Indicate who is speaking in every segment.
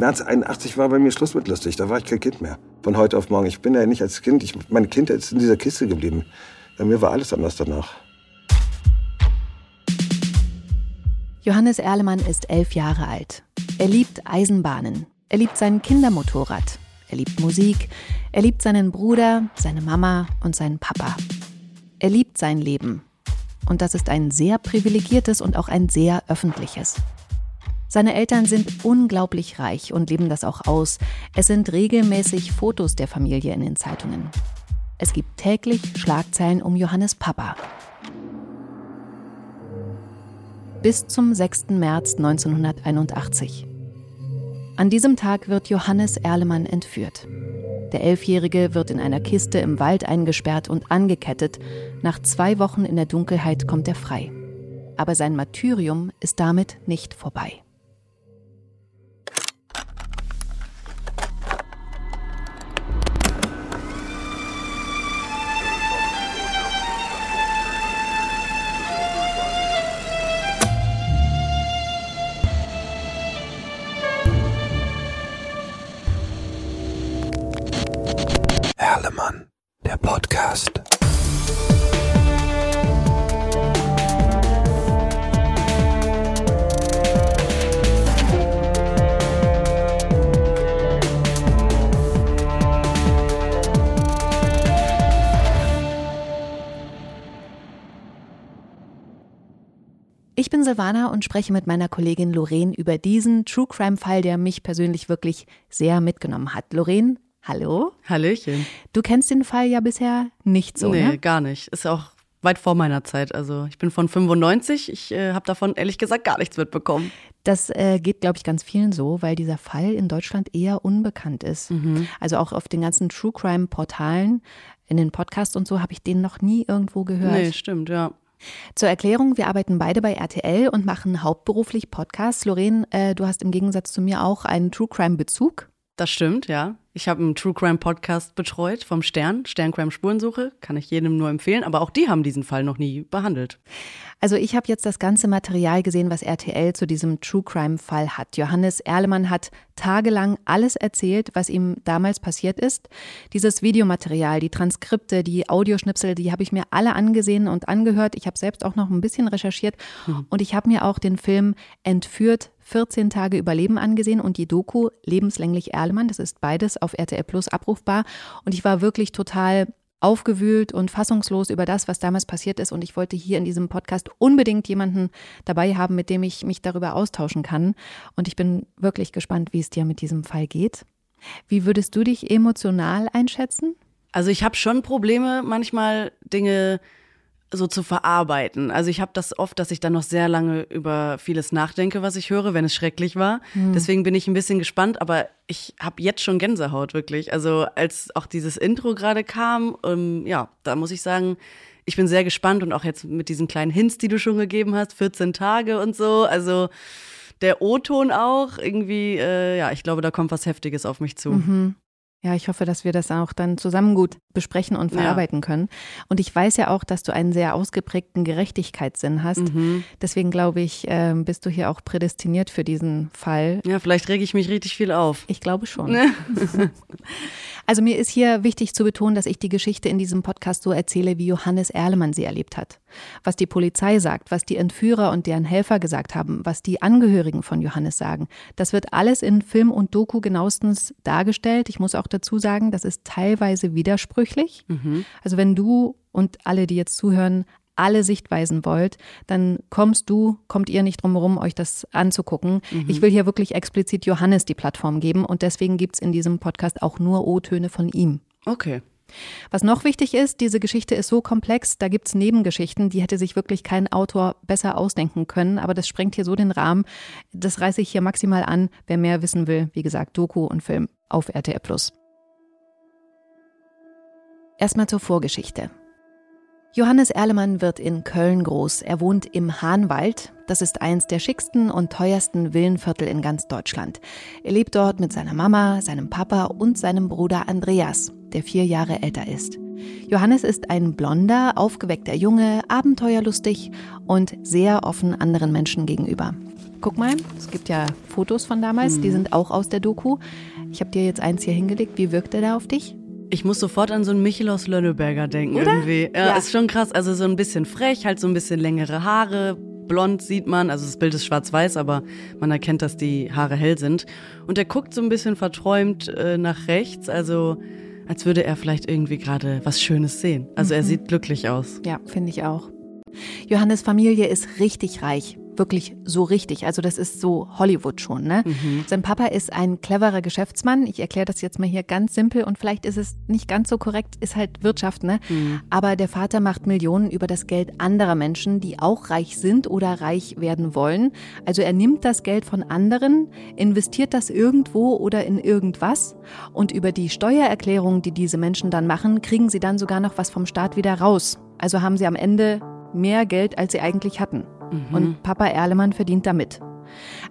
Speaker 1: März 81 war bei mir Schluss mit lustig. Da war ich kein Kind mehr. Von heute auf morgen. Ich bin ja nicht als Kind. Ich, meine Kindheit ist in dieser Kiste geblieben. Bei mir war alles anders danach.
Speaker 2: Johannes Erlemann ist elf Jahre alt. Er liebt Eisenbahnen. Er liebt sein Kindermotorrad. Er liebt Musik. Er liebt seinen Bruder, seine Mama und seinen Papa. Er liebt sein Leben. Und das ist ein sehr privilegiertes und auch ein sehr öffentliches. Seine Eltern sind unglaublich reich und leben das auch aus. Es sind regelmäßig Fotos der Familie in den Zeitungen. Es gibt täglich Schlagzeilen um Johannes Papa. Bis zum 6. März 1981. An diesem Tag wird Johannes Erlemann entführt. Der Elfjährige wird in einer Kiste im Wald eingesperrt und angekettet. Nach zwei Wochen in der Dunkelheit kommt er frei. Aber sein Martyrium ist damit nicht vorbei.
Speaker 3: Erlemann, der Podcast.
Speaker 2: Ich bin Silvana und spreche mit meiner Kollegin Lorraine über diesen True Crime Fall, der mich persönlich wirklich sehr mitgenommen hat. Lorraine, hallo.
Speaker 4: Hallöchen.
Speaker 2: Du kennst den Fall ja bisher nicht so,
Speaker 4: nee,
Speaker 2: ne?
Speaker 4: gar nicht. Ist auch weit vor meiner Zeit. Also ich bin von 95. Ich äh, habe davon ehrlich gesagt gar nichts mitbekommen.
Speaker 2: Das äh, geht, glaube ich, ganz vielen so, weil dieser Fall in Deutschland eher unbekannt ist.
Speaker 4: Mhm.
Speaker 2: Also auch auf den ganzen True Crime Portalen, in den Podcasts und so habe ich den noch nie irgendwo gehört.
Speaker 4: Nee, stimmt, ja.
Speaker 2: Zur Erklärung, wir arbeiten beide bei RTL und machen hauptberuflich Podcasts. Lorraine, äh, du hast im Gegensatz zu mir auch einen True Crime Bezug.
Speaker 4: Das stimmt, ja. Ich habe einen True Crime Podcast betreut vom Stern, Sterncrime Spurensuche, kann ich jedem nur empfehlen, aber auch die haben diesen Fall noch nie behandelt.
Speaker 2: Also ich habe jetzt das ganze Material gesehen, was RTL zu diesem True Crime Fall hat. Johannes Erlemann hat tagelang alles erzählt, was ihm damals passiert ist. Dieses Videomaterial, die Transkripte, die Audioschnipsel, die habe ich mir alle angesehen und angehört. Ich habe selbst auch noch ein bisschen recherchiert und ich habe mir auch den Film Entführt 14 Tage Überleben angesehen und die Doku Lebenslänglich Erlemann. Das ist beides auf RTL Plus abrufbar. Und ich war wirklich total aufgewühlt und fassungslos über das, was damals passiert ist. Und ich wollte hier in diesem Podcast unbedingt jemanden dabei haben, mit dem ich mich darüber austauschen kann. Und ich bin wirklich gespannt, wie es dir mit diesem Fall geht. Wie würdest du dich emotional einschätzen?
Speaker 4: Also ich habe schon Probleme, manchmal Dinge so zu verarbeiten. Also ich habe das oft, dass ich dann noch sehr lange über vieles nachdenke, was ich höre, wenn es schrecklich war. Deswegen bin ich ein bisschen gespannt, aber ich habe jetzt schon Gänsehaut wirklich. Also als auch dieses Intro gerade kam, ähm, ja, da muss ich sagen, ich bin sehr gespannt und auch jetzt mit diesen kleinen Hints, die du schon gegeben hast, 14 Tage und so. Also der O-Ton auch irgendwie, äh, ja, ich glaube, da kommt was Heftiges auf mich zu.
Speaker 2: Mhm. Ja, ich hoffe, dass wir das auch dann zusammen gut besprechen und
Speaker 4: Ja.
Speaker 2: verarbeiten können. Und ich weiß ja auch, dass du einen sehr ausgeprägten Gerechtigkeitssinn hast.
Speaker 4: Mhm.
Speaker 2: Deswegen glaube ich, ähm, bist du hier auch prädestiniert für diesen Fall.
Speaker 4: Ja, vielleicht rege ich mich richtig viel auf.
Speaker 2: Ich glaube schon. Also mir ist hier wichtig zu betonen, dass ich die Geschichte in diesem Podcast so erzähle, wie Johannes Erlemann sie erlebt hat. Was die Polizei sagt, was die Entführer und deren Helfer gesagt haben, was die Angehörigen von Johannes sagen, das wird alles in Film und Doku genauestens dargestellt. Ich muss auch dazu sagen, das ist teilweise widersprüchlich. Also wenn du und alle, die jetzt zuhören, alle Sichtweisen wollt, dann kommst du, kommt ihr nicht drum herum, euch das anzugucken. Ich will hier wirklich explizit Johannes die Plattform geben und deswegen gibt's in diesem Podcast auch nur O-Töne von ihm.
Speaker 4: Okay.
Speaker 2: Was noch wichtig ist, diese Geschichte ist so komplex, da gibt's Nebengeschichten, die hätte sich wirklich kein Autor besser ausdenken können, aber das sprengt hier so den Rahmen. Das reiße ich hier maximal an. Wer mehr wissen will, wie gesagt, Doku und Film auf RTL Plus. Erstmal zur Vorgeschichte. Johannes Erlemann wird in Köln groß. Er wohnt im Hahnwald. Das ist eins der schicksten und teuersten Villenviertel in ganz Deutschland. Er lebt dort mit seiner Mama, seinem Papa und seinem Bruder Andreas, der vier Jahre älter ist. Johannes ist ein blonder, aufgeweckter Junge, abenteuerlustig und sehr offen anderen Menschen gegenüber. Guck mal, es gibt ja Fotos von damals, mhm. die sind auch aus der Doku. Ich habe dir jetzt eins hier hingelegt. Wie wirkt er da auf dich?
Speaker 4: Ich muss sofort an so einen Michel aus Lönneberger denken
Speaker 2: Oder?
Speaker 4: irgendwie. Ja, ja, ist schon krass. Also so ein bisschen frech, halt so ein bisschen längere Haare, blond sieht man. Also das Bild ist schwarz-weiß, aber man erkennt, dass die Haare hell sind. Und er guckt so ein bisschen verträumt äh, nach rechts, also als würde er vielleicht irgendwie gerade was Schönes sehen. Also mhm. er sieht glücklich aus.
Speaker 2: Ja, finde ich auch. Johannes Familie ist richtig reich wirklich so richtig. Also das ist so Hollywood schon. Ne? Mhm. Sein Papa ist ein cleverer Geschäftsmann. Ich erkläre das jetzt mal hier ganz simpel und vielleicht ist es nicht ganz so korrekt, ist halt Wirtschaft. Ne? Mhm. Aber der Vater macht Millionen über das Geld anderer Menschen, die auch reich sind oder reich werden wollen. Also er nimmt das Geld von anderen, investiert das irgendwo oder in irgendwas und über die Steuererklärung, die diese Menschen dann machen, kriegen sie dann sogar noch was vom Staat wieder raus. Also haben sie am Ende mehr Geld, als sie eigentlich hatten. Mhm. Und Papa Erlemann verdient damit.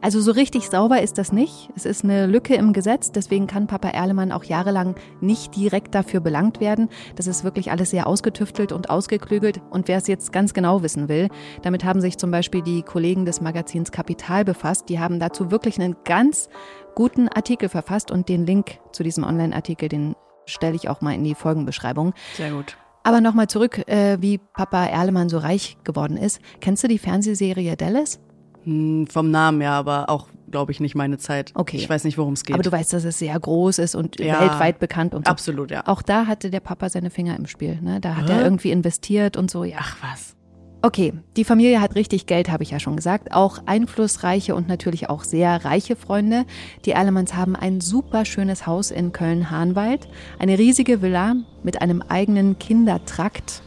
Speaker 2: Also so richtig sauber ist das nicht. Es ist eine Lücke im Gesetz, deswegen kann Papa Erlemann auch jahrelang nicht direkt dafür belangt werden. Das ist wirklich alles sehr ausgetüftelt und ausgeklügelt. Und wer es jetzt ganz genau wissen will, damit haben sich zum Beispiel die Kollegen des Magazins Kapital befasst. Die haben dazu wirklich einen ganz guten Artikel verfasst und den Link zu diesem Online-Artikel, den stelle ich auch mal in die Folgenbeschreibung.
Speaker 4: Sehr gut.
Speaker 2: Aber nochmal zurück, äh, wie Papa Erlemann so reich geworden ist. Kennst du die Fernsehserie Dallas?
Speaker 4: Hm, vom Namen ja, aber auch, glaube ich, nicht meine Zeit.
Speaker 2: Okay.
Speaker 4: Ich weiß nicht, worum es geht.
Speaker 2: Aber du weißt, dass es sehr groß ist und ja, weltweit bekannt und so.
Speaker 4: Absolut, ja.
Speaker 2: Auch da hatte der Papa seine Finger im Spiel. Ne? Da hat Hä? er irgendwie investiert und so, ja.
Speaker 4: Ach was.
Speaker 2: Okay, die Familie hat richtig Geld, habe ich ja schon gesagt. Auch einflussreiche und natürlich auch sehr reiche Freunde. Die Erlemanns haben ein super schönes Haus in Köln-Hahnwald. Eine riesige Villa mit einem eigenen Kindertrakt.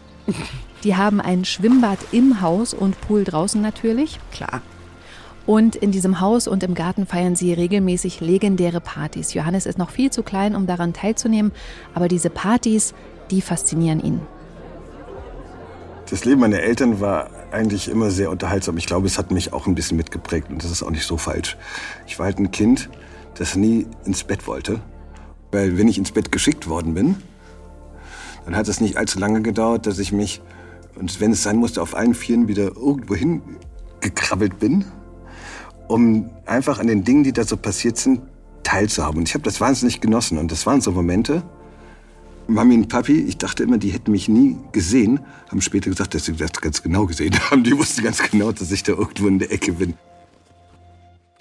Speaker 2: Die haben ein Schwimmbad im Haus und Pool draußen natürlich.
Speaker 4: Klar.
Speaker 2: Und in diesem Haus und im Garten feiern sie regelmäßig legendäre Partys. Johannes ist noch viel zu klein, um daran teilzunehmen, aber diese Partys, die faszinieren ihn.
Speaker 1: Das Leben meiner Eltern war eigentlich immer sehr unterhaltsam. Ich glaube, es hat mich auch ein bisschen mitgeprägt und das ist auch nicht so falsch. Ich war halt ein Kind, das nie ins Bett wollte. Weil wenn ich ins Bett geschickt worden bin, dann hat es nicht allzu lange gedauert, dass ich mich, und wenn es sein musste, auf allen Vieren wieder irgendwo hingekrabbelt bin, um einfach an den Dingen, die da so passiert sind, teilzuhaben. Und ich habe das wahnsinnig genossen. Und das waren so Momente, Mami und Papi, ich dachte immer, die hätten mich nie gesehen, haben später gesagt, dass sie das ganz genau gesehen haben. Die wussten ganz genau, dass ich da irgendwo in der Ecke bin.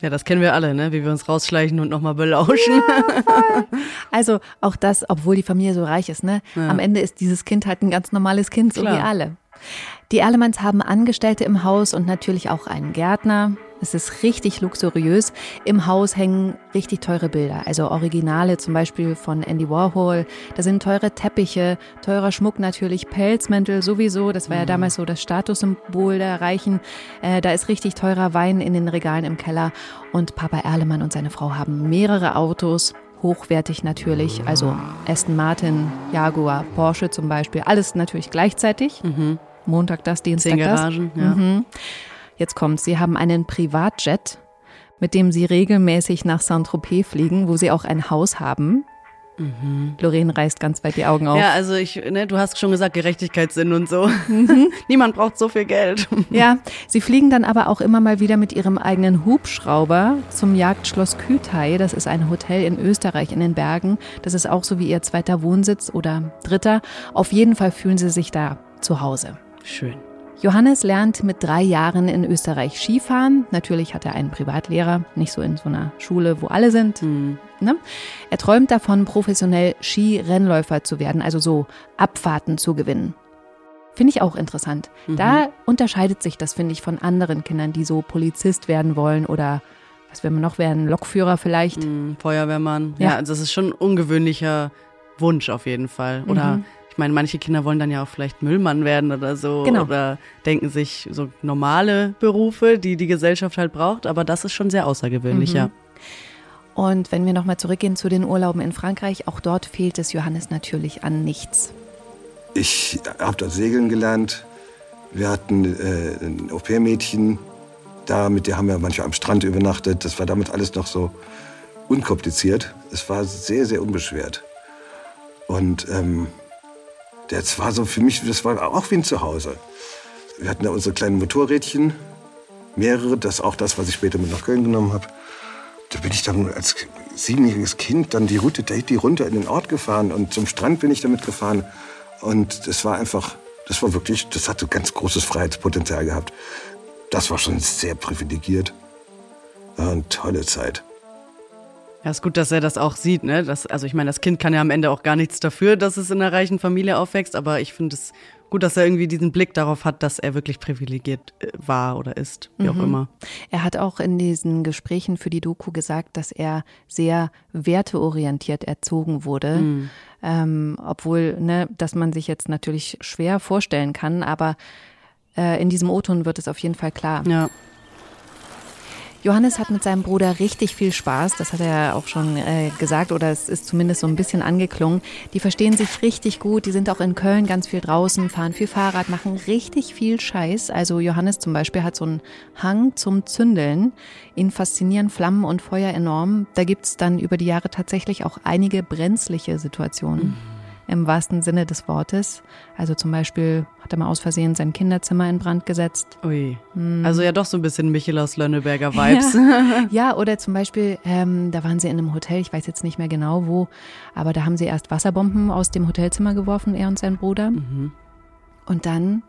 Speaker 4: Ja, das kennen wir alle, ne? wie wir uns rausschleichen und nochmal belauschen.
Speaker 2: Ja, also auch das, obwohl die Familie so reich ist, ne? Ja. Am Ende ist dieses Kind halt ein ganz normales Kind, so Klar. wie alle. Die Erlemanns haben Angestellte im Haus und natürlich auch einen Gärtner. Es ist richtig luxuriös. Im Haus hängen richtig teure Bilder, also Originale zum Beispiel von Andy Warhol. Da sind teure Teppiche, teurer Schmuck natürlich, Pelzmäntel sowieso. Das war ja mhm. damals so das Statussymbol der Reichen. Äh, da ist richtig teurer Wein in den Regalen im Keller. Und Papa Erlemann und seine Frau haben mehrere Autos hochwertig natürlich. Also Aston Martin, Jaguar, Porsche zum Beispiel. Alles natürlich gleichzeitig. Mhm. Montag das, Dienstag
Speaker 4: Garagen, das. Ja. Mhm.
Speaker 2: Jetzt kommt, sie haben einen Privatjet, mit dem sie regelmäßig nach Saint-Tropez fliegen, wo sie auch ein Haus haben. Mhm. Lorraine reißt ganz weit die Augen auf.
Speaker 4: Ja, also ich, ne, du hast schon gesagt, Gerechtigkeitssinn und so. Mhm. Niemand braucht so viel Geld.
Speaker 2: Ja, sie fliegen dann aber auch immer mal wieder mit ihrem eigenen Hubschrauber zum Jagdschloss Kütei. Das ist ein Hotel in Österreich in den Bergen. Das ist auch so wie ihr zweiter Wohnsitz oder dritter. Auf jeden Fall fühlen sie sich da zu Hause.
Speaker 4: Schön.
Speaker 2: Johannes lernt mit drei Jahren in Österreich Skifahren. Natürlich hat er einen Privatlehrer, nicht so in so einer Schule, wo alle sind. Mhm. Ne? Er träumt davon, professionell Skirennläufer zu werden, also so Abfahrten zu gewinnen. Finde ich auch interessant. Mhm. Da unterscheidet sich das, finde ich, von anderen Kindern, die so Polizist werden wollen oder was will man noch werden, Lokführer vielleicht.
Speaker 4: Mhm, Feuerwehrmann. Ja. ja, also das ist schon ein ungewöhnlicher Wunsch auf jeden Fall. Oder mhm. Ich meine, manche Kinder wollen dann ja auch vielleicht Müllmann werden oder so.
Speaker 2: Genau.
Speaker 4: Oder denken sich so normale Berufe, die die Gesellschaft halt braucht. Aber das ist schon sehr außergewöhnlich, mhm. ja.
Speaker 2: Und wenn wir nochmal zurückgehen zu den Urlauben in Frankreich, auch dort fehlt es Johannes natürlich an nichts.
Speaker 1: Ich habe dort segeln gelernt. Wir hatten äh, ein Au-pair-Mädchen da, mit der haben wir manchmal am Strand übernachtet. Das war damit alles noch so unkompliziert. Es war sehr, sehr unbeschwert. Und ähm, das war so für mich, das war auch wie ein Zuhause. Wir hatten da unsere kleinen Motorrädchen mehrere, das auch das, was ich später mit nach Köln genommen habe. Da bin ich dann als siebenjähriges Kind dann die Route Tahiti runter in den Ort gefahren und zum Strand bin ich damit gefahren. Und das war einfach, das war wirklich, das hatte ganz großes Freiheitspotenzial gehabt. Das war schon sehr privilegiert. War eine tolle Zeit.
Speaker 4: Ja, ist gut, dass er das auch sieht, ne? Das, also ich meine, das Kind kann ja am Ende auch gar nichts dafür, dass es in einer reichen Familie aufwächst, aber ich finde es gut, dass er irgendwie diesen Blick darauf hat, dass er wirklich privilegiert äh, war oder ist, wie auch immer.
Speaker 2: Er hat auch in diesen Gesprächen für die Doku gesagt, dass er sehr werteorientiert erzogen wurde. Ähm, obwohl, ne, dass man sich jetzt natürlich schwer vorstellen kann, aber äh, in diesem O-Ton wird es auf jeden Fall klar.
Speaker 4: Ja.
Speaker 2: Johannes hat mit seinem Bruder richtig viel Spaß, das hat er auch schon äh, gesagt oder es ist zumindest so ein bisschen angeklungen. Die verstehen sich richtig gut, die sind auch in Köln ganz viel draußen, fahren viel Fahrrad, machen richtig viel Scheiß. Also Johannes zum Beispiel hat so einen Hang zum Zündeln. Ihn faszinieren Flammen und Feuer enorm. Da gibt's dann über die Jahre tatsächlich auch einige brenzliche Situationen. Im wahrsten Sinne des Wortes. Also zum Beispiel hat er mal aus Versehen sein Kinderzimmer in Brand gesetzt.
Speaker 4: Ui. Also ja doch so ein bisschen Michel aus Lönneberger Vibes.
Speaker 2: Ja, ja oder zum Beispiel, ähm, da waren sie in einem Hotel, ich weiß jetzt nicht mehr genau wo, aber da haben sie erst Wasserbomben aus dem Hotelzimmer geworfen, er und sein Bruder. Und dann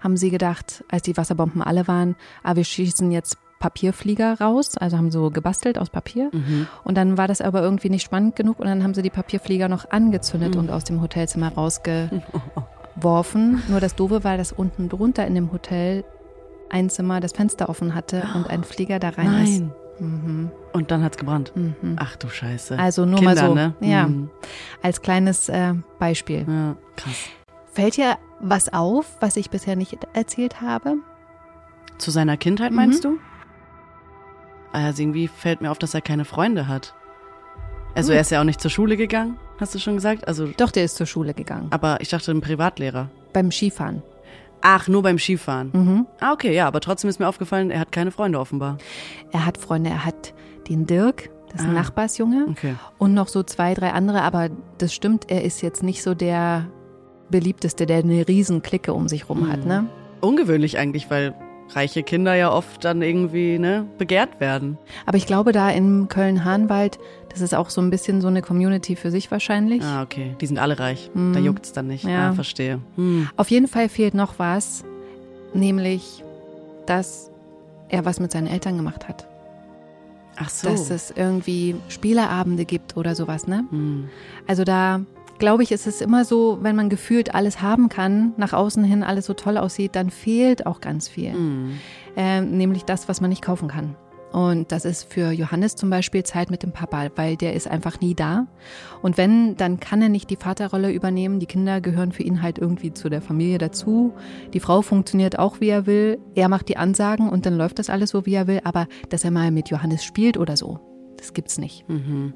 Speaker 2: haben sie gedacht, als die Wasserbomben alle waren, ah, wir schießen jetzt Papierflieger raus, also haben so gebastelt aus Papier. Und dann war das aber irgendwie nicht spannend genug und dann haben sie die Papierflieger noch angezündet und aus dem Hotelzimmer rausgeworfen. Nur das Doofe war, dass unten drunter in dem Hotel ein Zimmer das Fenster offen hatte und ein Flieger da rein ist.
Speaker 4: Nein. Und dann hat's gebrannt. Ach du Scheiße.
Speaker 2: Also nur
Speaker 4: Kinder,
Speaker 2: mal so,
Speaker 4: ne?
Speaker 2: ja,
Speaker 4: Mhm.
Speaker 2: als kleines äh, Beispiel.
Speaker 4: Ja, krass.
Speaker 2: Fällt dir was auf, was ich bisher nicht erzählt habe?
Speaker 4: Zu seiner Kindheit meinst du? Also irgendwie fällt mir auf, dass er keine Freunde hat. Also er ist ja auch nicht zur Schule gegangen, hast du schon gesagt? Also,
Speaker 2: Doch, der ist zur Schule gegangen.
Speaker 4: aber ich dachte ein Privatlehrer.
Speaker 2: Beim Skifahren.
Speaker 4: Ach, nur beim Skifahren.
Speaker 2: Mhm.
Speaker 4: Ah, okay, ja, aber trotzdem ist mir aufgefallen, er hat keine Freunde offenbar.
Speaker 2: Er hat Freunde, er hat den Dirk, das ist ein
Speaker 4: Ah.
Speaker 2: Nachbarsjunge,
Speaker 4: Okay.
Speaker 2: und noch so zwei, drei andere, aber das stimmt, er ist jetzt nicht so der beliebteste, der eine riesen Clique um sich rum hat, ne?
Speaker 4: Ungewöhnlich eigentlich, weil reiche Kinder ja oft dann irgendwie ne, begehrt werden.
Speaker 2: Aber ich glaube, da in Köln-Hahnwald, das ist auch so ein bisschen so eine Community für sich wahrscheinlich.
Speaker 4: Ah, okay. Die sind alle reich. Da juckt's dann nicht.
Speaker 2: Mhm. Ja.
Speaker 4: Ah, verstehe. Hm.
Speaker 2: Auf jeden Fall fehlt noch was, nämlich, dass er was mit seinen Eltern gemacht hat.
Speaker 4: Ach so.
Speaker 2: Dass es irgendwie Spieleabende gibt oder sowas, ne?
Speaker 4: hm.
Speaker 2: Also da glaube ich, ist es immer so, wenn man gefühlt alles haben kann, nach außen hin alles so toll aussieht, dann fehlt auch ganz viel.
Speaker 4: Hm.
Speaker 2: Ähm, nämlich das, was man nicht kaufen kann. Und das ist für Johannes zum Beispiel Zeit mit dem Papa, weil der ist einfach nie da. Und wenn, dann kann er nicht die Vaterrolle übernehmen. Die Kinder gehören für ihn halt irgendwie zu der Familie dazu. Die Frau funktioniert auch, wie er will. Er macht die Ansagen und dann läuft das alles so, wie er will. Aber dass er mal mit Johannes spielt oder so, das gibt's nicht.
Speaker 4: Mhm.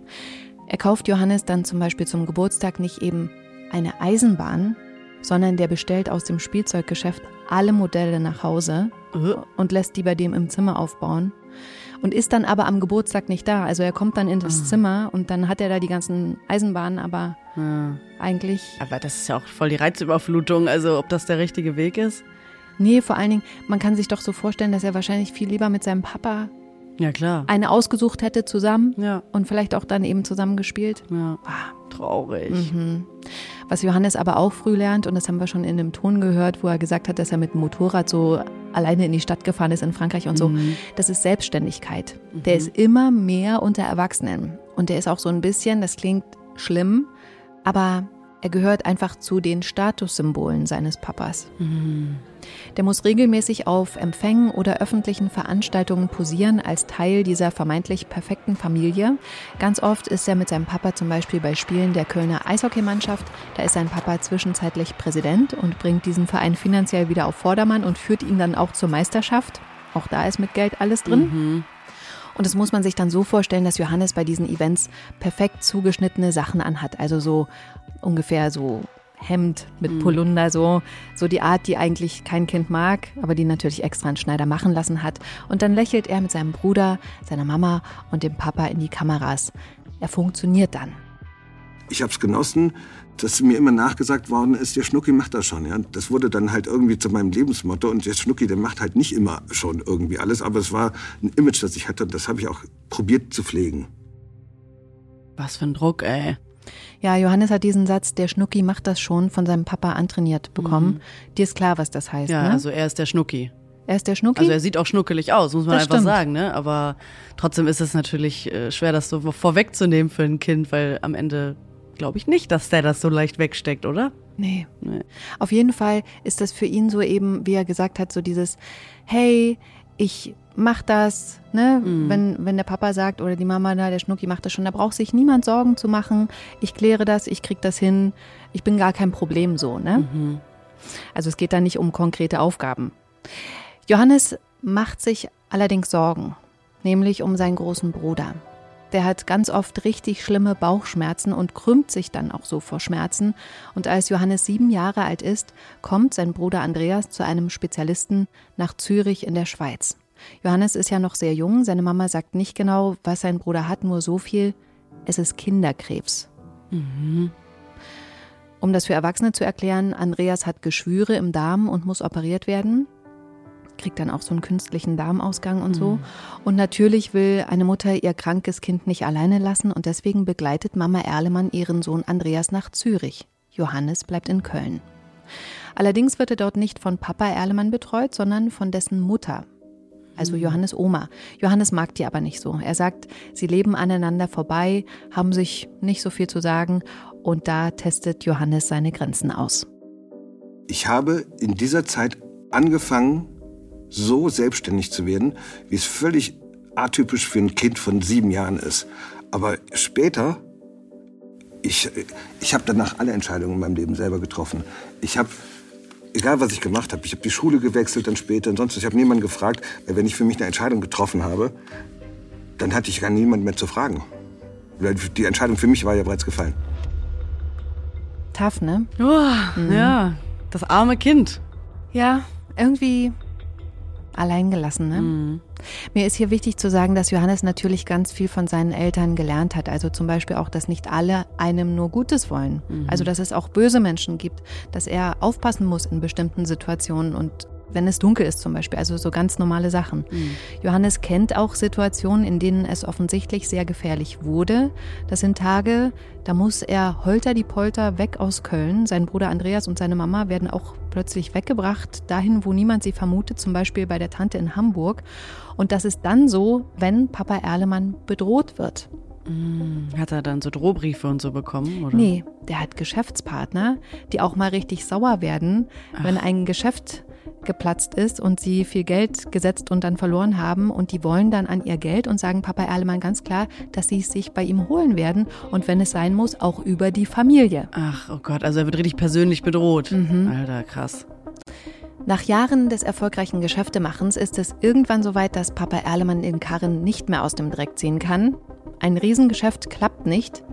Speaker 2: Er kauft Johannes dann zum Beispiel zum Geburtstag nicht eben eine Eisenbahn, sondern der bestellt aus dem Spielzeuggeschäft alle Modelle nach Hause
Speaker 4: Äh,
Speaker 2: und lässt die bei dem im Zimmer aufbauen und ist dann aber am Geburtstag nicht da. Also er kommt dann in das Zimmer und dann hat er da die ganzen Eisenbahnen, aber
Speaker 4: ja.
Speaker 2: eigentlich,
Speaker 4: Aber das ist ja auch voll die Reizüberflutung. Also ob das der richtige Weg ist?
Speaker 2: nee, vor allen Dingen, man kann sich doch so vorstellen, dass er wahrscheinlich viel lieber mit seinem Papa
Speaker 4: Ja, klar.
Speaker 2: eine ausgesucht hätte zusammen
Speaker 4: Ja,
Speaker 2: und vielleicht auch dann eben zusammen gespielt.
Speaker 4: ja. Traurig.
Speaker 2: Mhm. Was Johannes aber auch früh lernt, und das haben wir schon in dem Ton gehört, wo er gesagt hat, dass er mit dem Motorrad so alleine in die Stadt gefahren ist in Frankreich und so, das ist Selbstständigkeit. Der ist immer mehr unter Erwachsenen. Und der ist auch so ein bisschen, das klingt schlimm, aber er gehört einfach zu den Statussymbolen seines Papas. Der muss regelmäßig auf Empfängen oder öffentlichen Veranstaltungen posieren als Teil dieser vermeintlich perfekten Familie. Ganz oft ist er mit seinem Papa zum Beispiel bei Spielen der Kölner Eishockeymannschaft. Da ist sein Papa zwischenzeitlich Präsident und bringt diesen Verein finanziell wieder auf Vordermann und führt ihn dann auch zur Meisterschaft. Auch da ist mit Geld alles drin. Und das muss man sich dann so vorstellen, dass Johannes bei diesen Events perfekt zugeschnittene Sachen anhat. Also so ungefähr so Hemd mit Polunder, so, so die Art, die eigentlich kein Kind mag, aber die natürlich extra einen Schneider machen lassen hat. Und dann lächelt er mit seinem Bruder, seiner Mama und dem Papa in die Kameras. Er funktioniert dann.
Speaker 1: Ich habe es genossen, dass mir immer nachgesagt worden ist, der Schnucki macht das schon. Ja? Das wurde dann halt irgendwie zu meinem Lebensmotto. Und der Schnucki, der macht halt nicht immer schon irgendwie alles. Aber es war ein Image, das ich hatte. Und das habe ich auch probiert zu pflegen.
Speaker 4: Was für ein Druck, ey.
Speaker 2: Ja, Johannes hat diesen Satz, der Schnucki macht das schon, von seinem Papa antrainiert bekommen. Mhm. Dir ist klar, was das heißt,
Speaker 4: ja,
Speaker 2: ne?
Speaker 4: also er ist der Schnucki.
Speaker 2: Er ist der Schnucki?
Speaker 4: Also er sieht auch schnuckelig aus, muss man
Speaker 2: Das
Speaker 4: einfach
Speaker 2: stimmt.
Speaker 4: sagen, ne? Aber trotzdem ist es natürlich äh, schwer, das so vorwegzunehmen für ein Kind, weil am Ende glaube ich nicht, dass der das so leicht wegsteckt, oder?
Speaker 2: Nee.
Speaker 4: Nee.
Speaker 2: Auf jeden Fall ist das für ihn so eben, wie er gesagt hat, so dieses, hey, ich mach das, ne? Wenn, wenn der Papa sagt oder die Mama, na, der Schnucki macht das schon, da braucht sich niemand Sorgen zu machen. Ich kläre das, ich krieg das hin, ich bin gar kein Problem so, ne? Also es geht da nicht um konkrete Aufgaben. Johannes macht sich allerdings Sorgen, nämlich um seinen großen Bruder. Der hat ganz oft richtig schlimme Bauchschmerzen und krümmt sich dann auch so vor Schmerzen. Und als Johannes sieben Jahre alt ist, kommt sein Bruder Andreas zu einem Spezialisten nach Zürich in der Schweiz. Johannes ist ja noch sehr jung, seine Mama sagt nicht genau, was sein Bruder hat, nur so viel, es ist Kinderkrebs. Um das für Erwachsene zu erklären, Andreas hat Geschwüre im Darm und muss operiert werden. Kriegt dann auch so einen künstlichen Darmausgang und so. Und natürlich will eine Mutter ihr krankes Kind nicht alleine lassen und deswegen begleitet Mama Erlemann ihren Sohn Andreas nach Zürich. Johannes bleibt in Köln. Allerdings wird er dort nicht von Papa Erlemann betreut, sondern von dessen Mutter, also Johannes Oma. Johannes mag die aber nicht so. Er sagt, sie leben aneinander vorbei, haben sich nicht so viel zu sagen und da testet Johannes seine Grenzen aus.
Speaker 1: Ich habe in dieser Zeit angefangen, so selbstständig zu werden, wie es völlig atypisch für ein Kind von sieben Jahren ist. Aber später, ich, ich habe danach alle Entscheidungen in meinem Leben selber getroffen. Ich habe, egal was ich gemacht habe, ich habe die Schule gewechselt dann später und sonst. Ich habe niemanden gefragt, weil wenn ich für mich eine Entscheidung getroffen habe, dann hatte ich gar niemanden mehr zu fragen. Weil die Entscheidung für mich war ja bereits gefallen.
Speaker 2: Tough, ne?
Speaker 4: Oh, Ja, das arme Kind.
Speaker 2: Ja, irgendwie alleingelassen, ne? Mir ist hier wichtig zu sagen, dass Johannes natürlich ganz viel von seinen Eltern gelernt hat. Also zum Beispiel auch, dass nicht alle einem nur Gutes wollen. Also dass es auch böse Menschen gibt, dass er aufpassen muss in bestimmten Situationen und wenn es dunkel ist zum Beispiel, also so ganz normale Sachen. Johannes kennt auch Situationen, in denen es offensichtlich sehr gefährlich wurde. Das sind Tage, da muss er holter die Polter weg aus Köln. Sein Bruder Andreas und seine Mama werden auch plötzlich weggebracht, dahin, wo niemand sie vermutet, zum Beispiel bei der Tante in Hamburg. Und das ist dann so, wenn Papa Erlemann bedroht wird.
Speaker 4: Hat er dann so Drohbriefe und so bekommen? Oder?
Speaker 2: Nee, der hat Geschäftspartner, die auch mal richtig sauer werden, wenn ein Geschäft geplatzt ist und sie viel Geld gesetzt und dann verloren haben und die wollen dann an ihr Geld und sagen Papa Erlemann ganz klar, dass sie es sich bei ihm holen werden und wenn es sein muss, auch über die Familie.
Speaker 4: Ach, oh Gott, also er wird richtig persönlich bedroht. Alter, krass.
Speaker 2: Nach Jahren des erfolgreichen Geschäftemachens ist es irgendwann so weit, dass Papa Erlemann den Karren nicht mehr aus dem Dreck ziehen kann. Ein Riesengeschäft klappt nicht.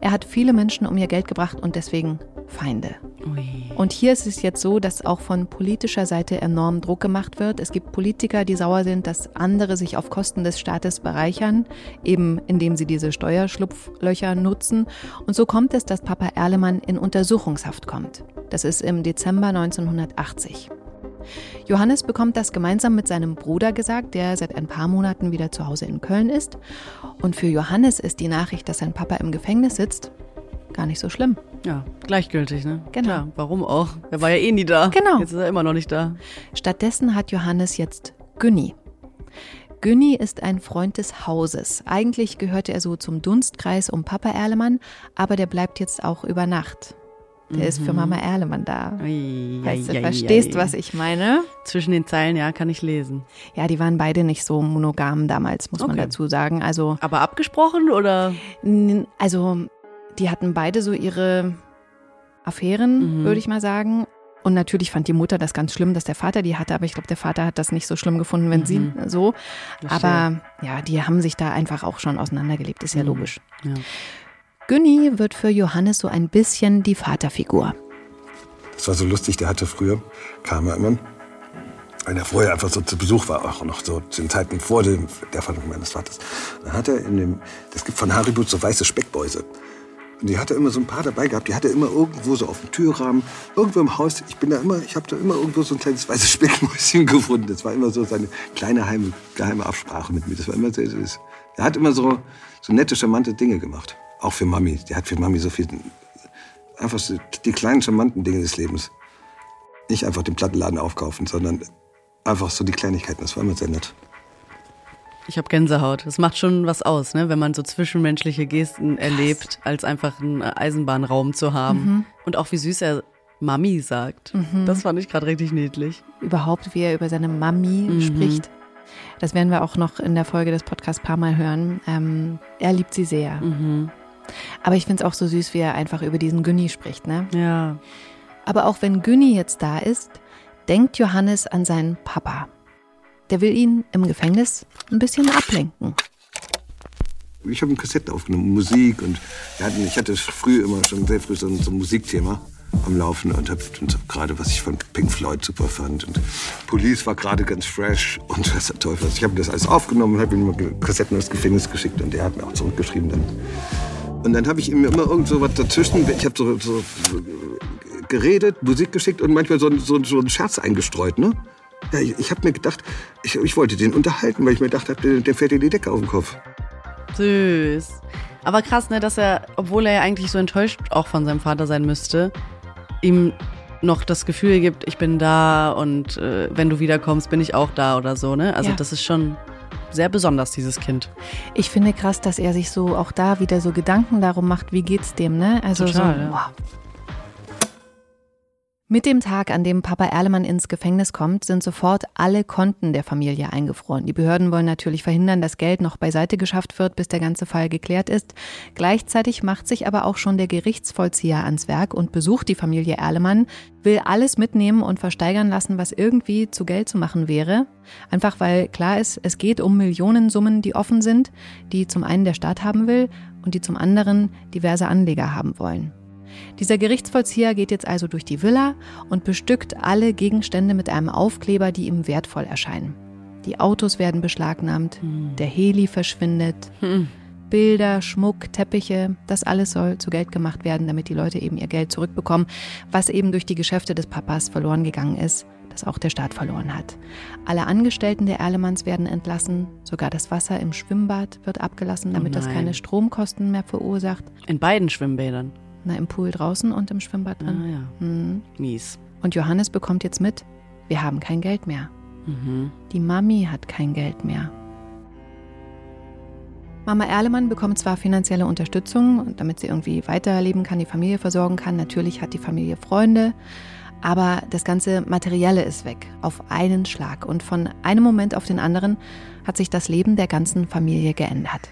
Speaker 2: Er hat viele Menschen um ihr Geld gebracht und deswegen Feinde.
Speaker 4: Ui.
Speaker 2: Und hier ist es jetzt so, dass auch von politischer Seite enorm Druck gemacht wird. Es gibt Politiker, die sauer sind, dass andere sich auf Kosten des Staates bereichern, eben indem sie diese Steuerschlupflöcher nutzen. Und so kommt es, dass Papa Erlemann in Untersuchungshaft kommt. Das ist im Dezember 1980. Johannes bekommt das gemeinsam mit seinem Bruder gesagt, der seit ein paar Monaten wieder zu Hause in Köln ist. Und für Johannes ist die Nachricht, dass sein Papa im Gefängnis sitzt, gar nicht so schlimm.
Speaker 4: Ja, gleichgültig, ne?
Speaker 2: Genau.
Speaker 4: Klar, warum auch? Er war ja eh nie da.
Speaker 2: Genau.
Speaker 4: Jetzt ist er immer noch nicht da.
Speaker 2: Stattdessen hat Johannes jetzt Günni. Günni ist ein Freund des Hauses. Eigentlich gehörte er so zum Dunstkreis um Papa Erlemann, aber der bleibt jetzt auch über Nacht. Der ist für Mama Erlemann da.
Speaker 4: Ei,
Speaker 2: Weißt du,
Speaker 4: ei,
Speaker 2: verstehst,
Speaker 4: ei.
Speaker 2: was ich meine?
Speaker 4: Zwischen den Zeilen, ja, kann ich lesen.
Speaker 2: Ja, die waren beide nicht so monogam damals, muss man
Speaker 4: Okay.
Speaker 2: dazu sagen. Also,
Speaker 4: Aber abgesprochen oder?
Speaker 2: also die hatten beide so ihre Affären,
Speaker 4: Mhm.
Speaker 2: würde ich mal sagen. Und natürlich fand die Mutter das ganz schlimm, dass der Vater die hatte, aber ich glaube, der Vater hat das nicht so schlimm gefunden, wenn sie so. Aber ja, die haben sich da einfach auch schon auseinandergelebt, ist ja logisch.
Speaker 4: Ja.
Speaker 2: Günni wird für Johannes so ein bisschen die Vaterfigur.
Speaker 1: Das war so lustig, der hatte früher, kam er immer, wenn er vorher einfach so zu Besuch war, auch noch so zu den Zeiten vor dem, der von meines Vaters. Dann hat er in dem, das gibt von Haribo so weiße Speckbäuse. Und die hatte immer so ein paar dabei gehabt. Die hatte immer irgendwo so auf dem Türrahmen, irgendwo im Haus. Ich bin da immer, ich habe da immer irgendwo so ein kleines weißes Speckmäuschen gefunden. Das war immer so seine kleine heime, geheime Absprache mit mir. Das war immer sehr süß. Er hat immer so, so nette, charmante Dinge gemacht. Auch für Mami. Die hat für Mami so viel, einfach so die kleinen, charmanten Dinge des Lebens. Nicht einfach den Plattenladen aufkaufen, sondern einfach so die Kleinigkeiten. Das war immer sehr nett.
Speaker 4: Ich habe Gänsehaut. Das macht schon was aus, ne? wenn man so zwischenmenschliche Gesten erlebt, als einfach einen Eisenbahnraum zu haben. Mhm. Und auch wie süß er Mami sagt. Mhm. Das fand ich gerade richtig niedlich.
Speaker 2: Überhaupt, wie er über seine Mami mhm. spricht. Das werden wir auch noch in der Folge des Podcasts ein paar Mal hören. Ähm, er liebt sie sehr. Mhm. Aber ich finde es auch so süß, wie er einfach über diesen Günni spricht. Ne?
Speaker 4: Ja.
Speaker 2: Aber auch wenn Günni jetzt da ist, denkt Johannes an seinen Papa. Der will ihn im Gefängnis ein bisschen ablenken.
Speaker 1: Ich habe eine Kassette aufgenommen, Musik und hatten, ich hatte früh immer schon sehr früh so ein, so ein Musikthema am Laufen und habe gerade, was ich von Pink Floyd super fand und Police war gerade ganz fresh und was der Teufel. Ich habe das alles aufgenommen und habe ihm Kassetten aus Gefängnis geschickt und der hat mir auch zurückgeschrieben dann. Und dann habe ich ihm immer irgend so was dazwischen, ich habe so, so, geredet, Musik geschickt und manchmal so, so, so einen Scherz eingestreut, ne? Ja, ich, ich habe mir gedacht, ich, ich, wollte den unterhalten, weil ich mir gedacht habe, der, der fährt dir die Decke auf den Kopf.
Speaker 4: Süß. Aber krass, ne, dass er, obwohl er ja eigentlich so enttäuscht auch von seinem Vater sein müsste, ihm noch das Gefühl gibt, ich bin da und äh, wenn du wiederkommst, bin ich auch da oder so, ne? Also ja. das ist schon sehr besonders, dieses Kind.
Speaker 2: Ich finde krass, dass er sich so auch da wieder so Gedanken darum macht, wie geht's dem, ne? Also
Speaker 4: Total,
Speaker 2: so,
Speaker 4: ja.
Speaker 2: wow, mit dem Tag, an dem Papa Erlemann ins Gefängnis kommt, sind sofort alle Konten der Familie eingefroren. Die Behörden wollen natürlich verhindern, dass Geld noch beiseite geschafft wird, bis der ganze Fall geklärt ist. Gleichzeitig macht sich aber auch schon der Gerichtsvollzieher ans Werk und besucht die Familie Erlemann, will alles mitnehmen und versteigern lassen, was irgendwie zu Geld zu machen wäre. Einfach weil klar ist, es geht um Millionensummen, die offen sind, die zum einen der Staat haben will und die zum anderen diverse Anleger haben wollen. Dieser Gerichtsvollzieher geht jetzt also durch die Villa und bestückt alle Gegenstände mit einem Aufkleber, die ihm wertvoll erscheinen. Die Autos werden beschlagnahmt, hm. der Heli verschwindet, hm. Bilder, Schmuck, Teppiche, das alles soll zu Geld gemacht werden, damit die Leute eben ihr Geld zurückbekommen, was eben durch die Geschäfte des Papas verloren gegangen ist, das auch der Staat verloren hat. Alle Angestellten der Erlemanns werden entlassen, sogar das Wasser im Schwimmbad wird abgelassen, damit oh das keine Stromkosten mehr verursacht.
Speaker 4: In beiden Schwimmbädern.
Speaker 2: Na, im Pool draußen und im Schwimmbad drin.
Speaker 4: Ah, ja. Mhm. Mies.
Speaker 2: Und Johannes bekommt jetzt mit, wir haben kein Geld mehr.
Speaker 4: Mhm.
Speaker 2: Die Mami hat kein Geld mehr. Mama Erlemann bekommt zwar finanzielle Unterstützung, damit sie irgendwie weiterleben kann, die Familie versorgen kann. Natürlich hat die Familie Freunde, aber das ganze Materielle ist weg, auf einen Schlag. Und von einem Moment auf den anderen hat sich das Leben der ganzen Familie geändert.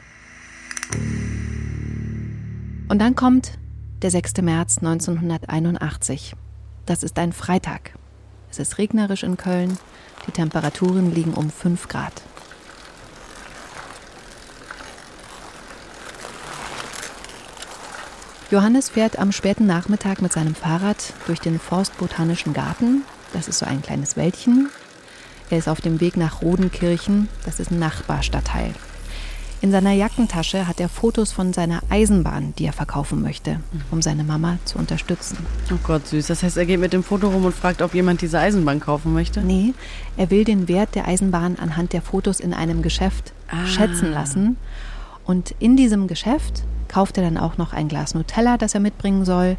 Speaker 2: Und dann kommt der 6. März 1981. Das ist ein Freitag. Es ist regnerisch in Köln. Die Temperaturen liegen um 5 Grad. Johannes fährt am späten Nachmittag mit seinem Fahrrad durch den Forstbotanischen Garten. Das ist so ein kleines Wäldchen. Er ist auf dem Weg nach Rodenkirchen. Das ist ein Nachbarstadtteil. In seiner Jackentasche hat er Fotos von seiner Eisenbahn, die er verkaufen möchte, um seine Mama zu unterstützen.
Speaker 4: Oh Gott, süß. Das heißt, er geht mit dem Foto rum und fragt, ob jemand diese Eisenbahn kaufen möchte?
Speaker 2: Nee, er will den Wert der Eisenbahn anhand der Fotos in einem Geschäft ah. schätzen lassen. Und in diesem Geschäft kauft er dann auch noch ein Glas Nutella, das er mitbringen soll,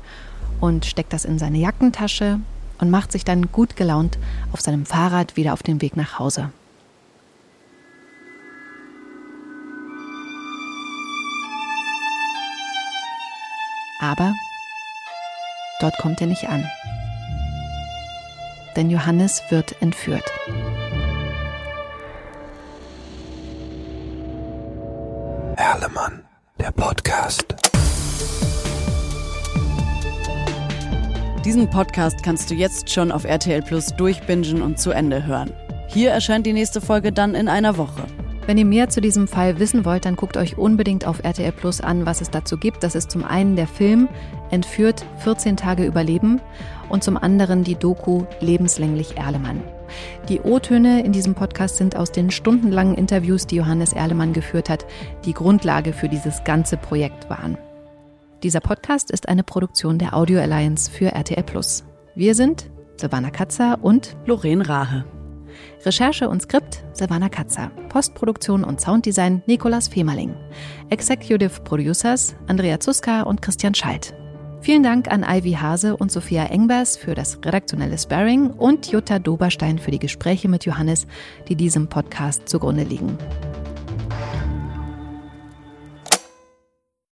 Speaker 2: und steckt das in seine Jackentasche und macht sich dann gut gelaunt auf seinem Fahrrad wieder auf den Weg nach Hause. Aber dort kommt er nicht an. Denn Johannes wird entführt.
Speaker 3: Erlemann, der Podcast.
Speaker 4: Diesen Podcast kannst du jetzt schon auf RTL Plus durchbingen und zu Ende hören. Hier erscheint die nächste Folge dann in einer Woche.
Speaker 2: Wenn ihr mehr zu diesem Fall wissen wollt, dann guckt euch unbedingt auf RTL Plus an, was es dazu gibt. Das ist zum einen der Film Entführt 14 Tage Überleben und zum anderen die Doku Lebenslänglich Erlemann. Die O-Töne in diesem Podcast sind aus den stundenlangen Interviews, die Johannes Erlemann geführt hat, die Grundlage für dieses ganze Projekt waren. Dieser Podcast ist eine Produktion der Audio Alliance für RTL Wir sind Silvana Katzer und
Speaker 4: Lorraine Rahe.
Speaker 2: Recherche und Skript Silvana Katzer. Postproduktion und Sounddesign Nikolas Femerling. Executive Producers Andrea Zuska und Christian Schalt. Vielen Dank an Ivy Hase und Sophia Engbers für das redaktionelle Sparring und Jutta Doberstein für die Gespräche mit Johannes, die diesem Podcast zugrunde liegen.